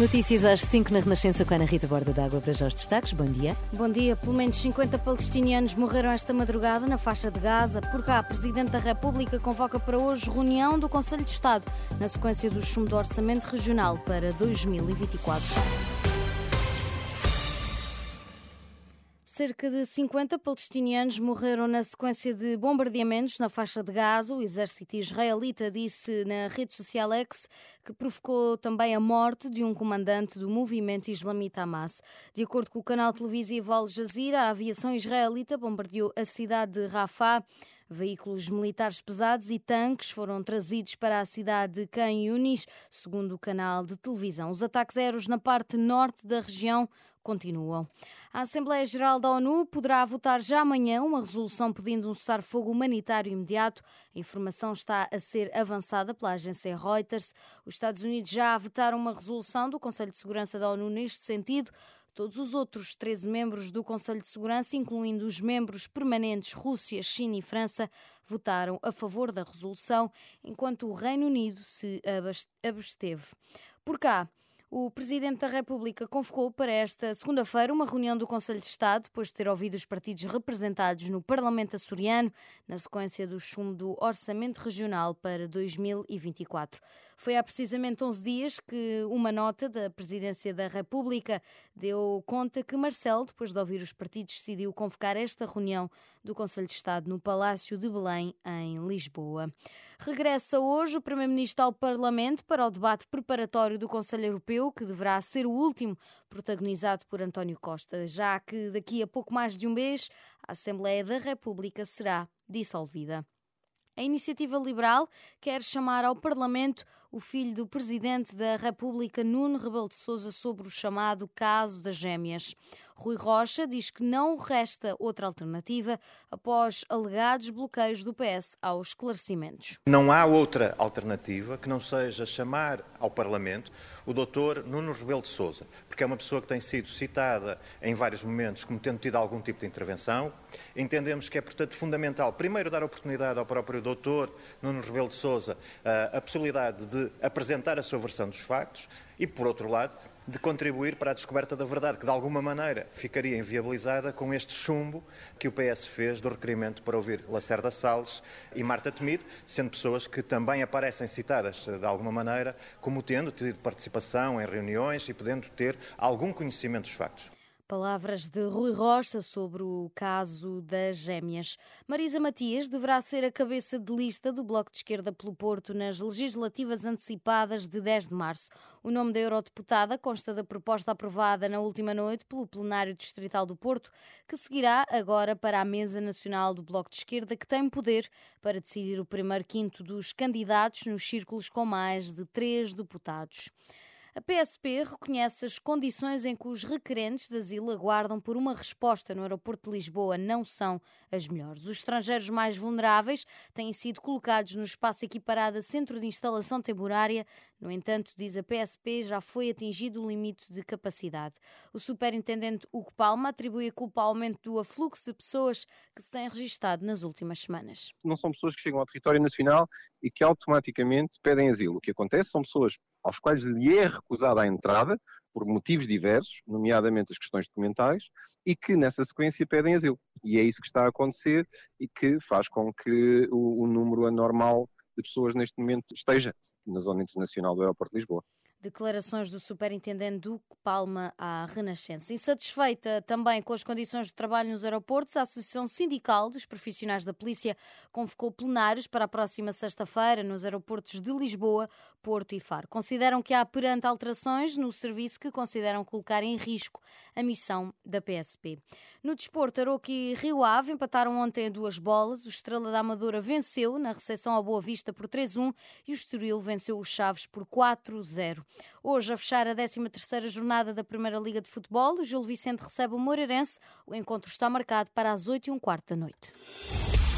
Notícias às 5 na Renascença com a Ana Rita Borda d'Água para já os destaques. Bom dia. Bom dia. Pelo menos 50 palestinianos morreram esta madrugada na faixa de Gaza. Por cá, a Presidente da República convoca para hoje reunião do Conselho de Estado na sequência do chumbo do Orçamento Regional para 2024. Cerca de 50 palestinianos morreram na sequência de bombardeamentos na faixa de Gaza. O exército israelita disse na rede social X que provocou também a morte de um comandante do movimento islamita Hamas. De acordo com o canal televisivo Al Jazeera, a aviação israelita bombardeou a cidade de Rafah. Veículos militares pesados e tanques foram trazidos para a cidade de Khan Yunis, segundo o canal de televisão. Os ataques aéreos na parte norte da região continuam. A Assembleia Geral da ONU poderá votar já amanhã uma resolução pedindo um cessar-fogo humanitário imediato. A informação está a ser avançada pela agência Reuters. Os Estados Unidos já votaram uma resolução do Conselho de Segurança da ONU neste sentido. Todos os outros 13 membros do Conselho de Segurança, incluindo os membros permanentes Rússia, China e França, votaram a favor da resolução, enquanto o Reino Unido se absteve. Por cá, o Presidente da República convocou para esta segunda-feira uma reunião do Conselho de Estado, depois de ter ouvido os partidos representados no Parlamento açoriano, na sequência do chumbo do Orçamento Regional para 2024. Foi há precisamente 11 dias que uma nota da Presidência da República deu conta que Marcelo, depois de ouvir os partidos, decidiu convocar esta reunião do Conselho de Estado no Palácio de Belém, em Lisboa. Regressa hoje o Primeiro-Ministro ao Parlamento para o debate preparatório do Conselho Europeu, que deverá ser o último protagonizado por António Costa, já que daqui a pouco mais de um mês a Assembleia da República será dissolvida. A iniciativa liberal quer chamar ao Parlamento o filho do presidente da República, Nuno Rebelo de Sousa, sobre o chamado caso das gêmeas. Rui Rocha diz que não resta outra alternativa após alegados bloqueios do PS aos esclarecimentos. Não há outra alternativa que não seja chamar ao Parlamento o doutor Nuno Rebelo de Sousa, porque é uma pessoa que tem sido citada em vários momentos como tendo tido algum tipo de intervenção. Entendemos que é, portanto, fundamental, primeiro, dar oportunidade ao próprio doutor Nuno Rebelo de Sousa eh, a possibilidade de apresentar a sua versão dos factos e, por outro lado, de contribuir para a descoberta da verdade, que de alguma maneira ficaria inviabilizada com este chumbo que o PS fez do requerimento para ouvir Lacerda Salles e Marta Temido, sendo pessoas que também aparecem citadas de alguma maneira como tendo tido participação em reuniões e podendo ter algum conhecimento dos factos. Palavras de Rui Rocha sobre o caso das gêmeas. Marisa Matias deverá ser a cabeça de lista do Bloco de Esquerda pelo Porto nas legislativas antecipadas de 10 de março. O nome da eurodeputada consta da proposta aprovada na última noite pelo Plenário Distrital do Porto, que seguirá agora para a Mesa Nacional do Bloco de Esquerda, que tem poder para decidir o primeiro quinto dos candidatos nos círculos com mais de três deputados. A PSP reconhece as condições em que os requerentes de asilo aguardam por uma resposta no aeroporto de Lisboa não são as melhores. Os estrangeiros mais vulneráveis têm sido colocados no espaço equiparado a centro de instalação temporária. No entanto, diz a PSP, já foi atingido o limite de capacidade. O superintendente Hugo Palma atribui a culpa ao aumento do afluxo de pessoas que se têm registado nas últimas semanas. Não são pessoas que chegam ao território nacional e que automaticamente pedem asilo. O que acontece são pessoas aos quais lhe é recusada a entrada, por motivos diversos, nomeadamente as questões documentais, e que nessa sequência pedem asilo. E é isso que está a acontecer e que faz com que o, o número anormal de pessoas neste momento esteja na zona internacional do aeroporto de Lisboa. Declarações do superintendente Duque Palma à Renascença. Insatisfeita também com as condições de trabalho nos aeroportos, a Associação Sindical dos Profissionais da Polícia convocou plenários para a próxima sexta-feira nos aeroportos de Lisboa, Porto e Faro. Consideram que há perante alterações no serviço que consideram colocar em risco a missão da PSP. No desporto, Aroca e Rio Ave empataram ontem duas bolas. O Estrela da Amadora venceu na recepção à Boa Vista por 3-1 e o Estoril venceu os Chaves por 4-0. Hoje, a fechar a 13ª jornada da Primeira Liga de Futebol, o Gil Vicente recebe o Moreirense. O encontro está marcado para as 8 h 15 da noite.